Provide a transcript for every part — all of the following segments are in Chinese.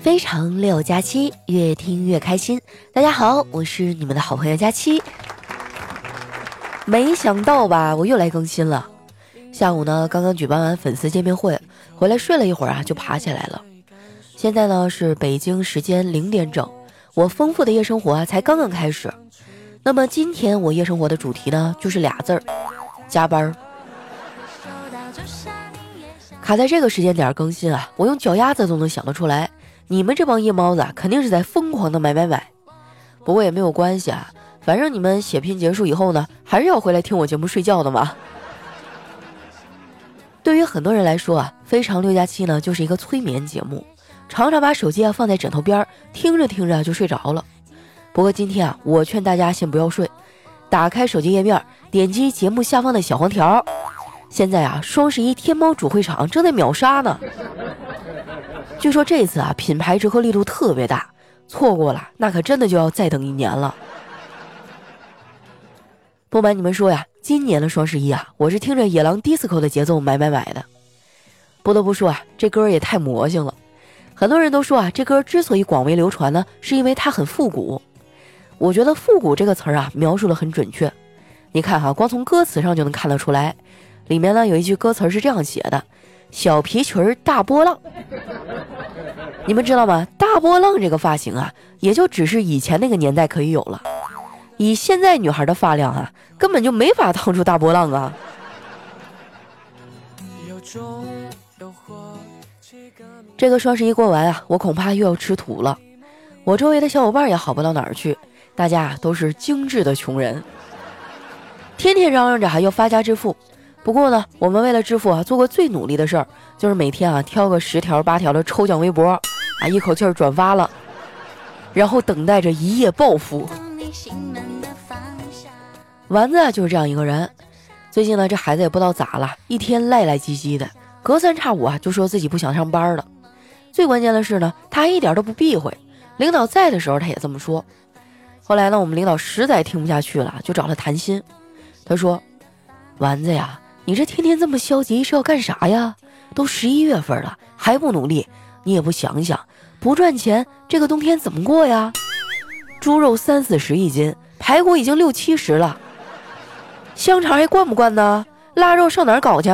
非常六加七，越听越开心。大家好，我是你们的好朋友佳期。没想到吧，我又来更新了。下午呢，刚刚举办完粉丝见面会，回来睡了一会儿啊，就爬起来了。现在呢是北京时间零点整，我丰富的夜生活啊才刚刚开始。那么今天我夜生活的主题呢，就是俩字儿：加班。卡在这个时间点更新啊，我用脚丫子都能想得出来。你们这帮夜猫子啊肯定是在疯狂的买买买，不过也没有关系啊，反正你们血拼结束以后呢，还是要回来听我节目睡觉的嘛。对于很多人来说啊，非常六加七呢就是一个催眠节目，常常把手机啊放在枕头边，听着听着就睡着了。不过今天啊，我劝大家先不要睡，打开手机页面，点击节目下方的小黄条。现在啊，双十一天猫主会场正在秒杀呢。据说这次啊，品牌折扣力度特别大，错过了那可真的就要再等一年了。不瞒你们说呀，今年的双十一啊，我是听着野狼 DISCO 的节奏买买买的。不得不说啊，这歌也太魔性了。很多人都说啊，这歌之所以广为流传呢，是因为它很复古。我觉得“复古”这个词儿啊，描述的很准确。你看哈，光从歌词上就能看得出来。里面呢有一句歌词是这样写的：“小皮裙儿大波浪。”你们知道吗？大波浪这个发型啊，也就只是以前那个年代可以有了。以现在女孩的发量啊，根本就没法烫出大波浪啊。这个双十一过完啊，我恐怕又要吃土了。我周围的小伙伴也好不到哪儿去，大家都是精致的穷人，天天嚷嚷着还要发家致富。不过呢，我们为了致富啊，做过最努力的事儿，就是每天啊挑个十条八条的抽奖微博，啊一口气儿转发了，然后等待着一夜暴富。丸子就是这样一个人，最近呢这孩子也不知道咋了，一天赖赖唧唧的，隔三差五啊就说自己不想上班了。最关键的是呢，他还一点都不避讳，领导在的时候他也这么说。后来呢，我们领导实在听不下去了，就找他谈心。他说：“丸子呀。”你这天天这么消极是要干啥呀？都十一月份了还不努力，你也不想想，不赚钱这个冬天怎么过呀？猪肉三四十一斤，排骨已经六七十了，香肠还灌不灌呢？腊肉上哪儿搞去？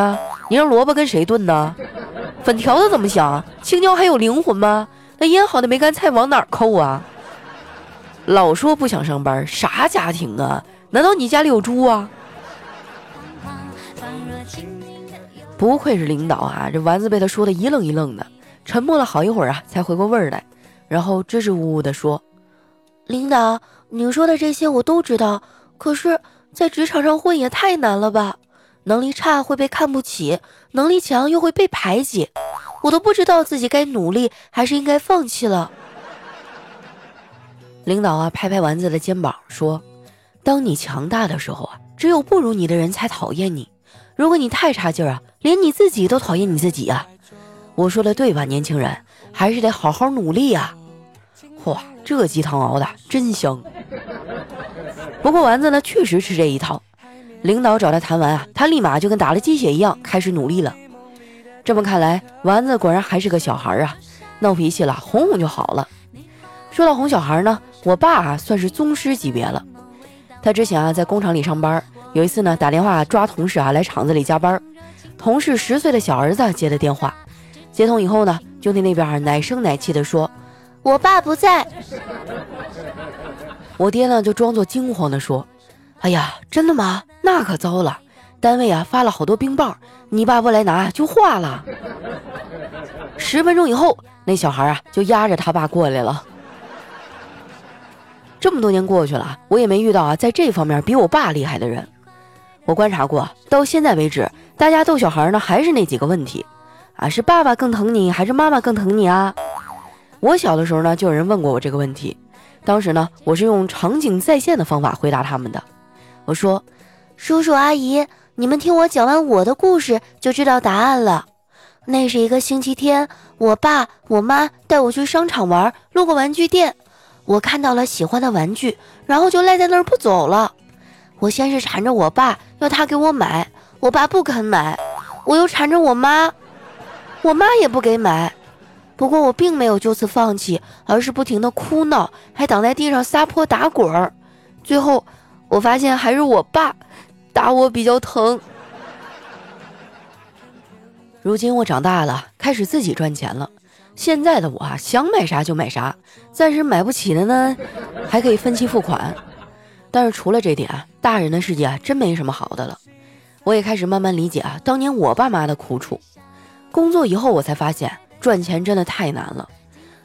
你让萝卜跟谁炖呢？粉条子怎么想？青椒还有灵魂吗？那腌好的梅干菜往哪儿扣啊？老说不想上班，啥家庭啊？难道你家里有猪啊？不愧是领导啊！这丸子被他说的一愣一愣的，沉默了好一会儿啊，才回过味儿来，然后支支吾吾的说：“领导，你说的这些我都知道，可是，在职场上混也太难了吧？能力差会被看不起，能力强又会被排挤，我都不知道自己该努力还是应该放弃了。”领导啊，拍拍丸子的肩膀说：“当你强大的时候啊，只有不如你的人才讨厌你。”如果你太差劲儿啊，连你自己都讨厌你自己啊！我说的对吧，年轻人，还是得好好努力呀！哇，这鸡汤熬的真香。不过丸子呢，确实吃这一套。领导找他谈完啊，他立马就跟打了鸡血一样开始努力了。这么看来，丸子果然还是个小孩啊，闹脾气了，哄哄就好了。说到哄小孩呢，我爸啊算是宗师级别了。他之前啊在工厂里上班。有一次呢，打电话抓同事啊来厂子里加班，同事十岁的小儿子接的电话，接通以后呢，就听那边奶声奶气的说：“我爸不在。”我爹呢就装作惊慌的说：“哎呀，真的吗？那可糟了，单位啊发了好多冰棒，你爸不来拿就化了。”十分钟以后，那小孩啊就压着他爸过来了。这么多年过去了，我也没遇到啊在这方面比我爸厉害的人。我观察过，到现在为止，大家逗小孩呢，还是那几个问题，啊，是爸爸更疼你，还是妈妈更疼你啊？我小的时候呢，就有人问过我这个问题，当时呢，我是用场景再现的方法回答他们的。我说：“叔叔阿姨，你们听我讲完我的故事，就知道答案了。那是一个星期天，我爸我妈带我去商场玩，路过玩具店，我看到了喜欢的玩具，然后就赖在那儿不走了。”我先是缠着我爸要他给我买，我爸不肯买，我又缠着我妈，我妈也不给买，不过我并没有就此放弃，而是不停的哭闹，还躺在地上撒泼打滚儿。最后，我发现还是我爸打我比较疼。如今我长大了，开始自己赚钱了。现在的我啊，想买啥就买啥，暂时买不起的呢，还可以分期付款。但是除了这点，大人的世界啊，真没什么好的了。我也开始慢慢理解啊，当年我爸妈的苦楚。工作以后，我才发现赚钱真的太难了。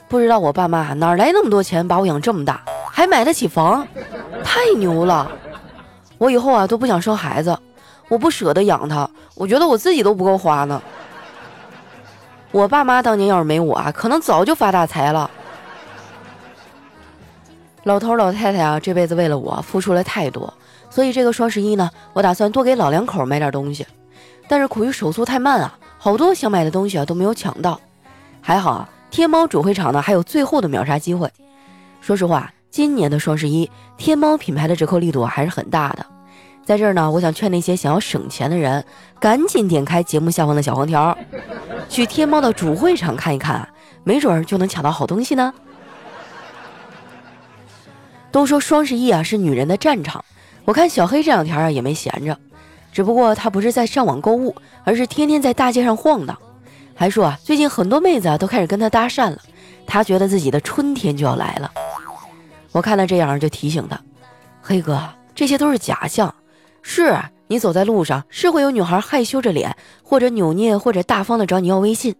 不知道我爸妈哪来那么多钱把我养这么大，还买得起房，太牛了。我以后啊都不想生孩子，我不舍得养他，我觉得我自己都不够花呢。我爸妈当年要是没我啊，可能早就发大财了。老头老太太啊，这辈子为了我付出了太多，所以这个双十一呢，我打算多给老两口买点东西。但是苦于手速太慢啊，好多想买的东西啊都没有抢到。还好啊，天猫主会场呢还有最后的秒杀机会。说实话，今年的双十一，天猫品牌的折扣力度还是很大的。在这儿呢，我想劝那些想要省钱的人，赶紧点开节目下方的小黄条，去天猫的主会场看一看，没准就能抢到好东西呢。都说双十一啊是女人的战场，我看小黑这两天啊也没闲着，只不过他不是在上网购物，而是天天在大街上晃荡，还说啊最近很多妹子啊都开始跟他搭讪了，他觉得自己的春天就要来了。我看他这样就提醒他，黑哥，这些都是假象。是你走在路上，是会有女孩害羞着脸，或者扭捏，或者大方的找你要微信。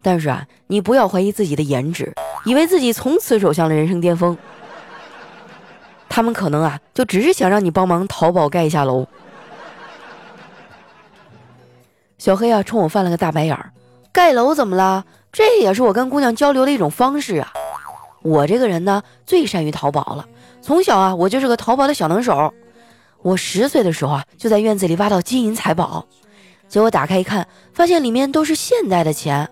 但是啊，你不要怀疑自己的颜值，以为自己从此走向了人生巅峰。他们可能啊，就只是想让你帮忙淘宝盖一下楼。小黑啊，冲我翻了个大白眼儿，盖楼怎么了？这也是我跟姑娘交流的一种方式啊。我这个人呢，最善于淘宝了，从小啊，我就是个淘宝的小能手。我十岁的时候啊，就在院子里挖到金银财宝，结果打开一看，发现里面都是现代的钱，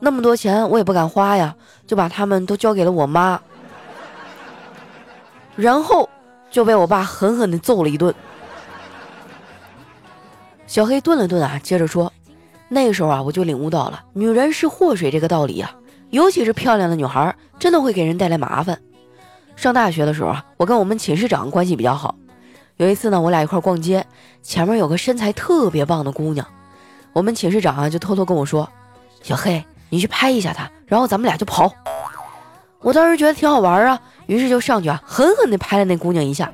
那么多钱我也不敢花呀，就把他们都交给了我妈，然后就被我爸狠狠地揍了一顿。小黑顿了顿啊，接着说：“那时候啊，我就领悟到了女人是祸水这个道理啊，尤其是漂亮的女孩，真的会给人带来麻烦。上大学的时候啊，我跟我们寝室长关系比较好。”有一次呢，我俩一块逛街，前面有个身材特别棒的姑娘，我们寝室长啊就偷偷跟我说：“小黑，你去拍一下她，然后咱们俩就跑。”我当时觉得挺好玩啊，于是就上去啊，狠狠地拍了那姑娘一下。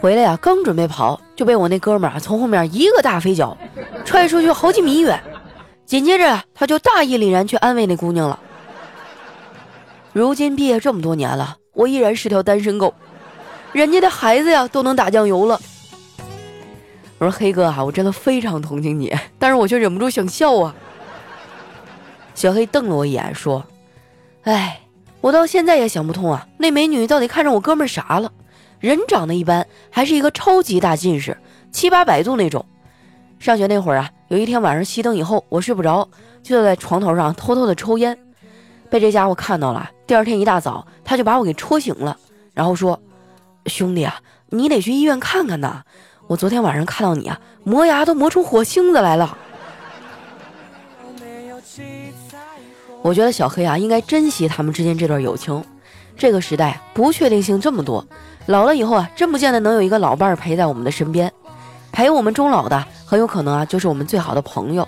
回来呀，刚准备跑，就被我那哥们儿从后面一个大飞脚，踹出去好几米远。紧接着他就大义凛然去安慰那姑娘了。如今毕业这么多年了，我依然是条单身狗。人家的孩子呀都能打酱油了。我说黑哥啊，我真的非常同情你，但是我却忍不住想笑啊。小黑瞪了我一眼，说：“哎，我到现在也想不通啊，那美女到底看上我哥们啥了？人长得一般，还是一个超级大近视，七八百度那种。上学那会儿啊，有一天晚上熄灯以后，我睡不着，就在床头上偷偷的抽烟，被这家伙看到了。第二天一大早，他就把我给戳醒了，然后说。”兄弟啊，你得去医院看看呐！我昨天晚上看到你啊，磨牙都磨出火星子来了。我觉得小黑啊，应该珍惜他们之间这段友情。这个时代不确定性这么多，老了以后啊，真不见得能有一个老伴儿陪在我们的身边。陪我们终老的，很有可能啊，就是我们最好的朋友。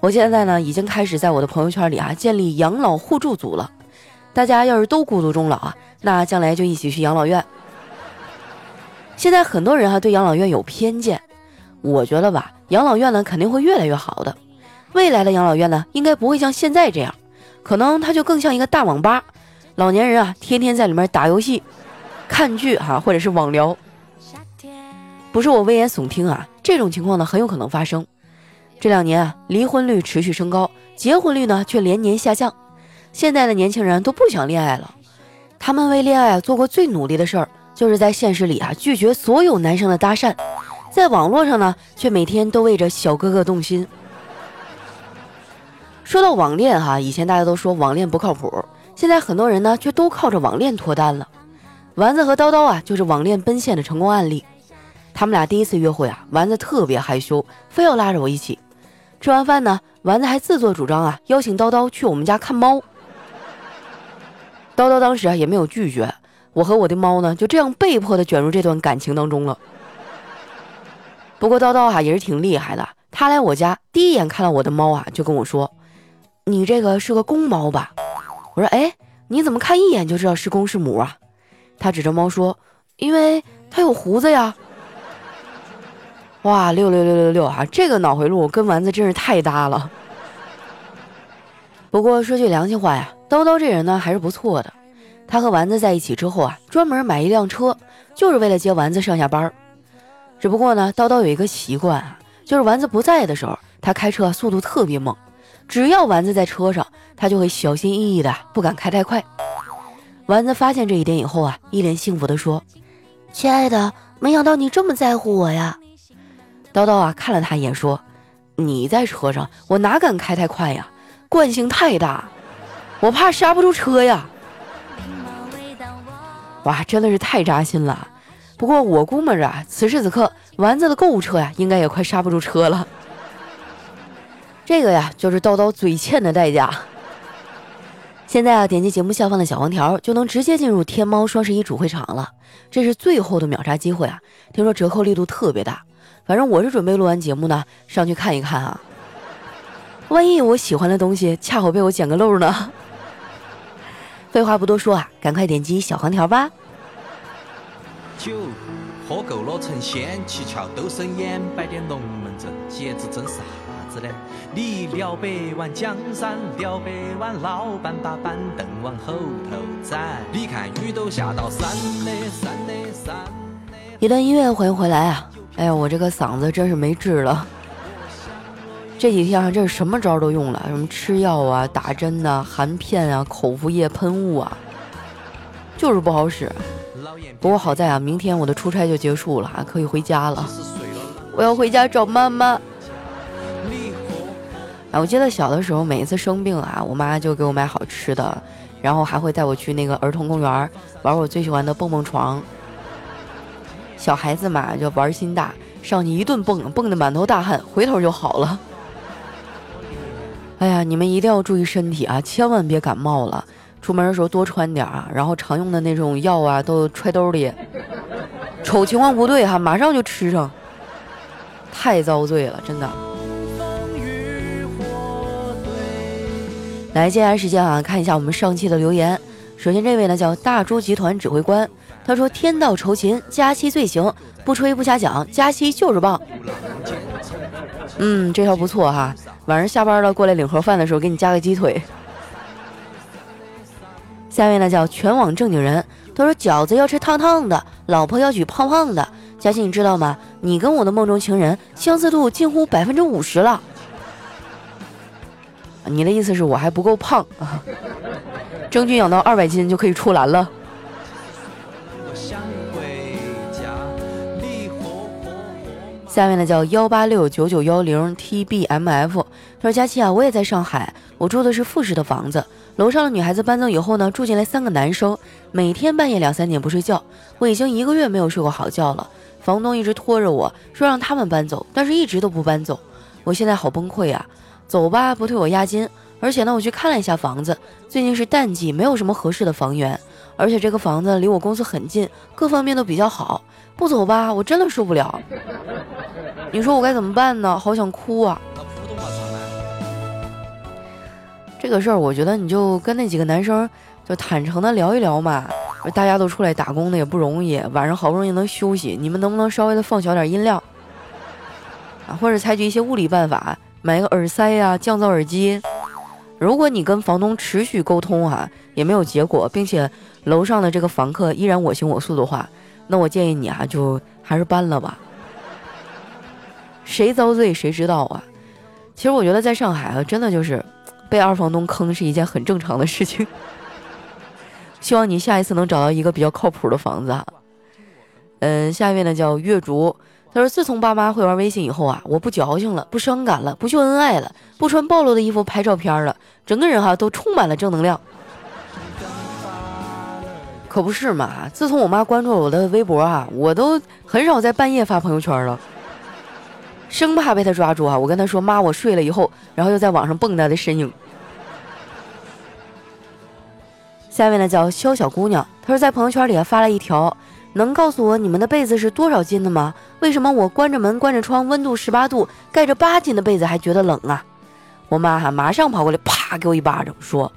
我现在呢，已经开始在我的朋友圈里啊，建立养老互助组了。大家要是都孤独终老啊，那将来就一起去养老院。现在很多人啊对养老院有偏见，我觉得吧，养老院呢肯定会越来越好的。未来的养老院呢，应该不会像现在这样，可能它就更像一个大网吧，老年人啊天天在里面打游戏、看剧哈，或者是网聊。不是我危言耸听啊，这种情况呢很有可能发生。这两年啊，离婚率持续升高，结婚率呢却连年下降。现在的年轻人都不想恋爱了，他们为恋爱做过最努力的事儿。就是在现实里啊，拒绝所有男生的搭讪，在网络上呢，却每天都为着小哥哥动心。说到网恋哈，以前大家都说网恋不靠谱，现在很多人呢，却都靠着网恋脱单了。丸子和叨叨啊，就是网恋奔现的成功案例。他们俩第一次约会啊，丸子特别害羞，非要拉着我一起。吃完饭呢，丸子还自作主张啊，邀请叨叨去我们家看猫。叨叨当时啊也没有拒绝，我和我的猫呢就这样被迫的卷入这段感情当中了。不过叨叨哈也是挺厉害的，他来我家第一眼看到我的猫啊，就跟我说：“你这个是个公猫吧？”我说：“哎，你怎么看一眼就知道是公是母啊？”他指着猫说：“因为它有胡子呀。”哇，六六六六六啊！这个脑回路跟丸子真是太搭了。不过说句良心话呀，叨叨这人呢还是不错的。他和丸子在一起之后啊，专门买一辆车，就是为了接丸子上下班。只不过呢，叨叨有一个习惯啊，就是丸子不在的时候，他开车速度特别猛。只要丸子在车上，他就会小心翼翼的，不敢开太快。丸子发现这一点以后啊，一脸幸福的说：“亲爱的，没想到你这么在乎我呀。”叨叨啊，看了他一眼，说：“你在车上，我哪敢开太快呀？惯性太大，我怕刹不住车呀。”哇，真的是太扎心了。不过我估摸着，此时此刻，丸子的购物车呀，应该也快刹不住车了。这个呀，就是叨叨嘴欠的代价。现在啊，点击节目下方的小黄条，就能直接进入天猫双十一主会场了。这是最后的秒杀机会啊！听说折扣力度特别大。反正我是准备录完节目呢，上去看一看啊。万一我喜欢的东西恰好被我捡个漏呢？废话不多说啊，赶快点击小黄条吧。酒喝够了成仙，七窍都生烟，摆点龙门阵，节子整啥你了百万江山，了百万老板把板凳往后头站。你看雨都下到山的山的山。一段音乐，欢迎回来啊！哎呀，我这个嗓子真是没治了。这几天啊，这是什么招都用了，什么吃药啊、打针呐、含片啊、口服液、喷雾啊，就是不好使。不过好在啊，明天我的出差就结束了，可以回家了。我要回家找妈妈。哎，我记得小的时候，每一次生病啊，我妈就给我买好吃的，然后还会带我去那个儿童公园玩我最喜欢的蹦蹦床。小孩子嘛，就玩心大，上去一顿蹦，蹦得满头大汗，回头就好了。哎呀，你们一定要注意身体啊，千万别感冒了。出门的时候多穿点啊，然后常用的那种药啊都揣兜里，瞅情况不对哈，马上就吃上。太遭罪了，真的。来，接下来时间啊，看一下我们上期的留言。首先这位呢叫大猪集团指挥官。他说：“天道酬勤，佳期最行，不吹不瞎讲，佳期就是棒。”嗯，这条不错哈。晚上下班了过来领盒饭的时候，给你加个鸡腿。下面呢叫全网正经人，他说：“饺子要吃烫烫的，老婆要娶胖胖的。”佳琪你知道吗？你跟我的梦中情人相似度近乎百分之五十了。你的意思是我还不够胖啊？争取养到二百斤就可以出栏了。下面呢叫幺八六九九幺零 tbmf，他说佳期啊，我也在上海，我住的是复式的房子，楼上的女孩子搬走以后呢，住进来三个男生，每天半夜两三点不睡觉，我已经一个月没有睡过好觉了。房东一直拖着我说让他们搬走，但是一直都不搬走，我现在好崩溃啊！走吧，不退我押金，而且呢，我去看了一下房子，最近是淡季，没有什么合适的房源，而且这个房子离我公司很近，各方面都比较好。不走吧，我真的受不了。你说我该怎么办呢？好想哭啊！这个事儿，我觉得你就跟那几个男生就坦诚的聊一聊嘛。大家都出来打工的也不容易，晚上好不容易能休息，你们能不能稍微的放小点音量啊？或者采取一些物理办法，买个耳塞呀，降噪耳机。如果你跟房东持续沟通哈，也没有结果，并且楼上的这个房客依然我行我素的话。那我建议你啊，就还是搬了吧。谁遭罪谁知道啊？其实我觉得在上海啊，真的就是被二房东坑是一件很正常的事情。希望你下一次能找到一个比较靠谱的房子啊。嗯，下一位呢叫月竹，他说自从爸妈会玩微信以后啊，我不矫情了，不伤感了，不秀恩爱了，不穿暴露的衣服拍照片了，整个人哈都充满了正能量。可不是嘛！自从我妈关注了我的微博啊，我都很少在半夜发朋友圈了。生怕被她抓住啊！我跟她说：“妈，我睡了以后，然后又在网上蹦跶的身影。”下面呢叫肖小姑娘，她说在朋友圈里发了一条：“能告诉我你们的被子是多少斤的吗？为什么我关着门关着窗，温度十八度，盖着八斤的被子还觉得冷啊？”我妈哈马上跑过来，啪给我一巴掌，说：“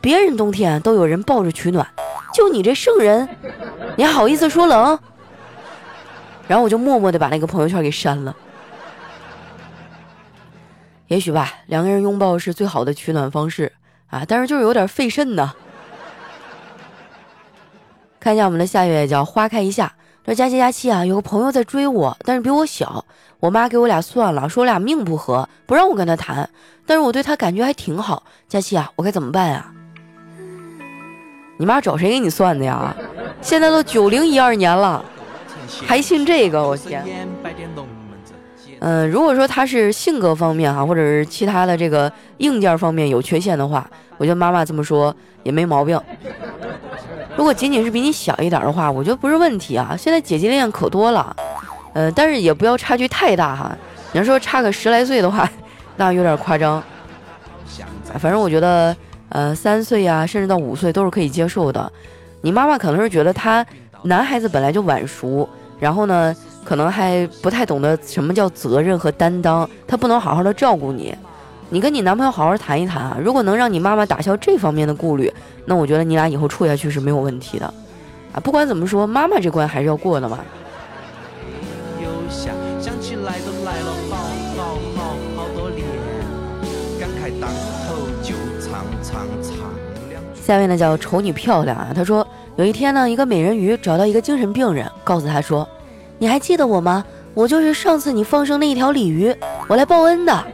别人冬天都有人抱着取暖，就你这圣人，你还好意思说冷？”然后我就默默的把那个朋友圈给删了。也许吧，两个人拥抱是最好的取暖方式啊，但是就是有点费肾呢。看一下我们的下月叫花开一夏，说佳期佳期啊，有个朋友在追我，但是比我小，我妈给我俩算了，说我俩命不合，不让我跟他谈，但是我对他感觉还挺好。佳期啊，我该怎么办啊？你妈找谁给你算的呀？现在都九零一二年了，还信这个？我天！嗯，如果说他是性格方面哈，或者是其他的这个硬件方面有缺陷的话，我觉得妈妈这么说也没毛病。如果仅仅是比你小一点的话，我觉得不是问题啊。现在姐姐恋可多了，呃，但是也不要差距太大哈。你要说差个十来岁的话，那有点夸张。反正我觉得，呃，三岁呀，甚至到五岁都是可以接受的。你妈妈可能是觉得他男孩子本来就晚熟，然后呢，可能还不太懂得什么叫责任和担当，他不能好好的照顾你。你跟你男朋友好好谈一谈啊！如果能让你妈妈打消这方面的顾虑，那我觉得你俩以后处下去是没有问题的，啊！不管怎么说，妈妈这关还是要过的嘛。下面呢叫丑女漂亮啊！他说有一天呢，一个美人鱼找到一个精神病人，告诉他说：“你还记得我吗？我就是上次你放生那一条鲤鱼，我来报恩的。”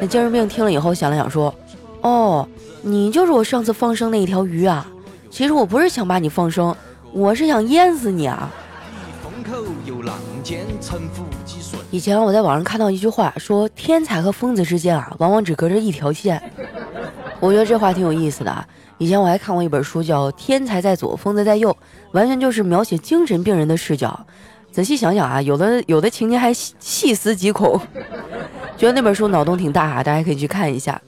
那精神病听了以后想了想说：“哦，你就是我上次放生那一条鱼啊！其实我不是想把你放生，我是想淹死你啊！”以前我在网上看到一句话，说天才和疯子之间啊，往往只隔着一条线。我觉得这话挺有意思的啊。以前我还看过一本书，叫《天才在左，疯子在右》，完全就是描写精神病人的视角。仔细想想啊，有的有的情节还细思极恐。觉得那本书脑洞挺大啊，大家可以去看一下。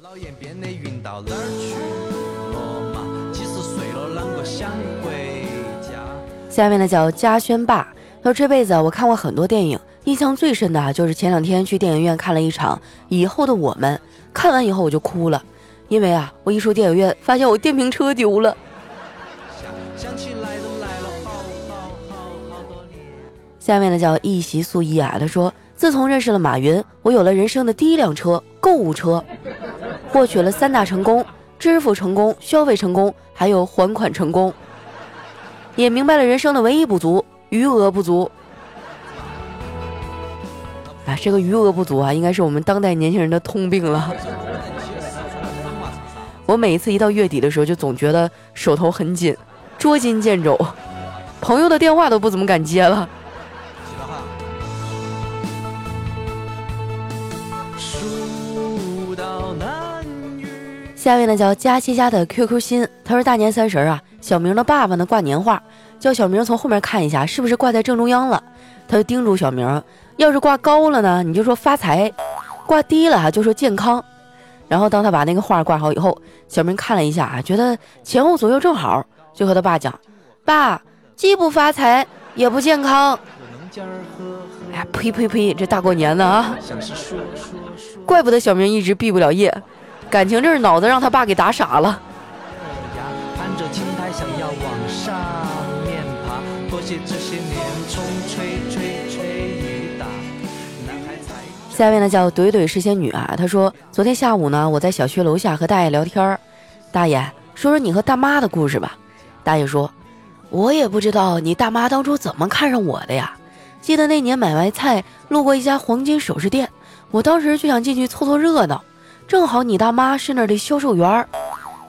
下面呢叫嘉轩爸，他说这辈子啊我看过很多电影，印象最深的啊就是前两天去电影院看了一场《以后的我们》，看完以后我就哭了，因为啊我一出电影院发现我电瓶车丢了。下面呢叫一席素衣啊，他说。自从认识了马云，我有了人生的第一辆车——购物车，获取了三大成功：支付成功、消费成功，还有还款成功。也明白了人生的唯一不足——余额不足。啊，这个余额不足啊，应该是我们当代年轻人的通病了。我每一次一到月底的时候，就总觉得手头很紧，捉襟见肘，朋友的电话都不怎么敢接了。下面呢叫佳期家的 QQ 心，他说大年三十啊，小明的爸爸呢挂年画，叫小明从后面看一下是不是挂在正中央了。他就叮嘱小明，要是挂高了呢，你就说发财；挂低了哈，就说健康。然后当他把那个画挂好以后，小明看了一下啊，觉得前后左右正好，就和他爸讲：“爸，既不发财也不健康。”哎呀，呸呸呸，这大过年的啊！怪不得小明一直毕不了业。感情这是脑子让他爸给打傻了。下面呢叫怼怼是仙女啊，她说昨天下午呢，我在小区楼下和大爷聊天儿，大爷说说你和大妈的故事吧。大爷说，我也不知道你大妈当初怎么看上我的呀。记得那年买完菜路过一家黄金首饰店，我当时就想进去凑凑热闹。正好你大妈是那儿的销售员儿，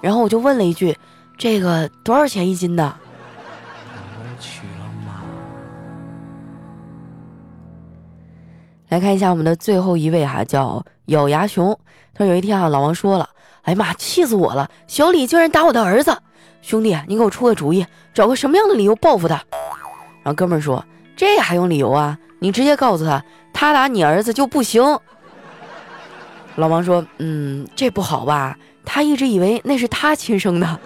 然后我就问了一句：“这个多少钱一斤呢？”来看一下我们的最后一位哈，叫咬牙熊。他说有一天啊，老王说了：“哎呀妈，气死我了！小李居然打我的儿子！兄弟，你给我出个主意，找个什么样的理由报复他？”然后哥们儿说：“这还用理由啊？你直接告诉他，他打你儿子就不行。老王说：“嗯，这不好吧？他一直以为那是他亲生的。”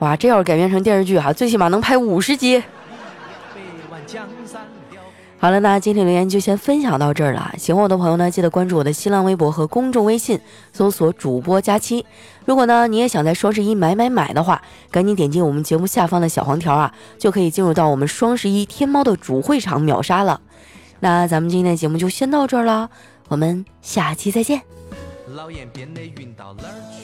哇，这要是改编成电视剧哈，最起码能拍五十集。好了，那今天留言就先分享到这儿了。喜欢我的朋友呢，记得关注我的新浪微博和公众微信，搜索主播佳期。如果呢你也想在双十一买买买的话，赶紧点击我们节目下方的小黄条啊，就可以进入到我们双十一天猫的主会场秒杀了。那咱们今天的节目就先到这儿了，我们下期再见。老雁编的云到哪儿去？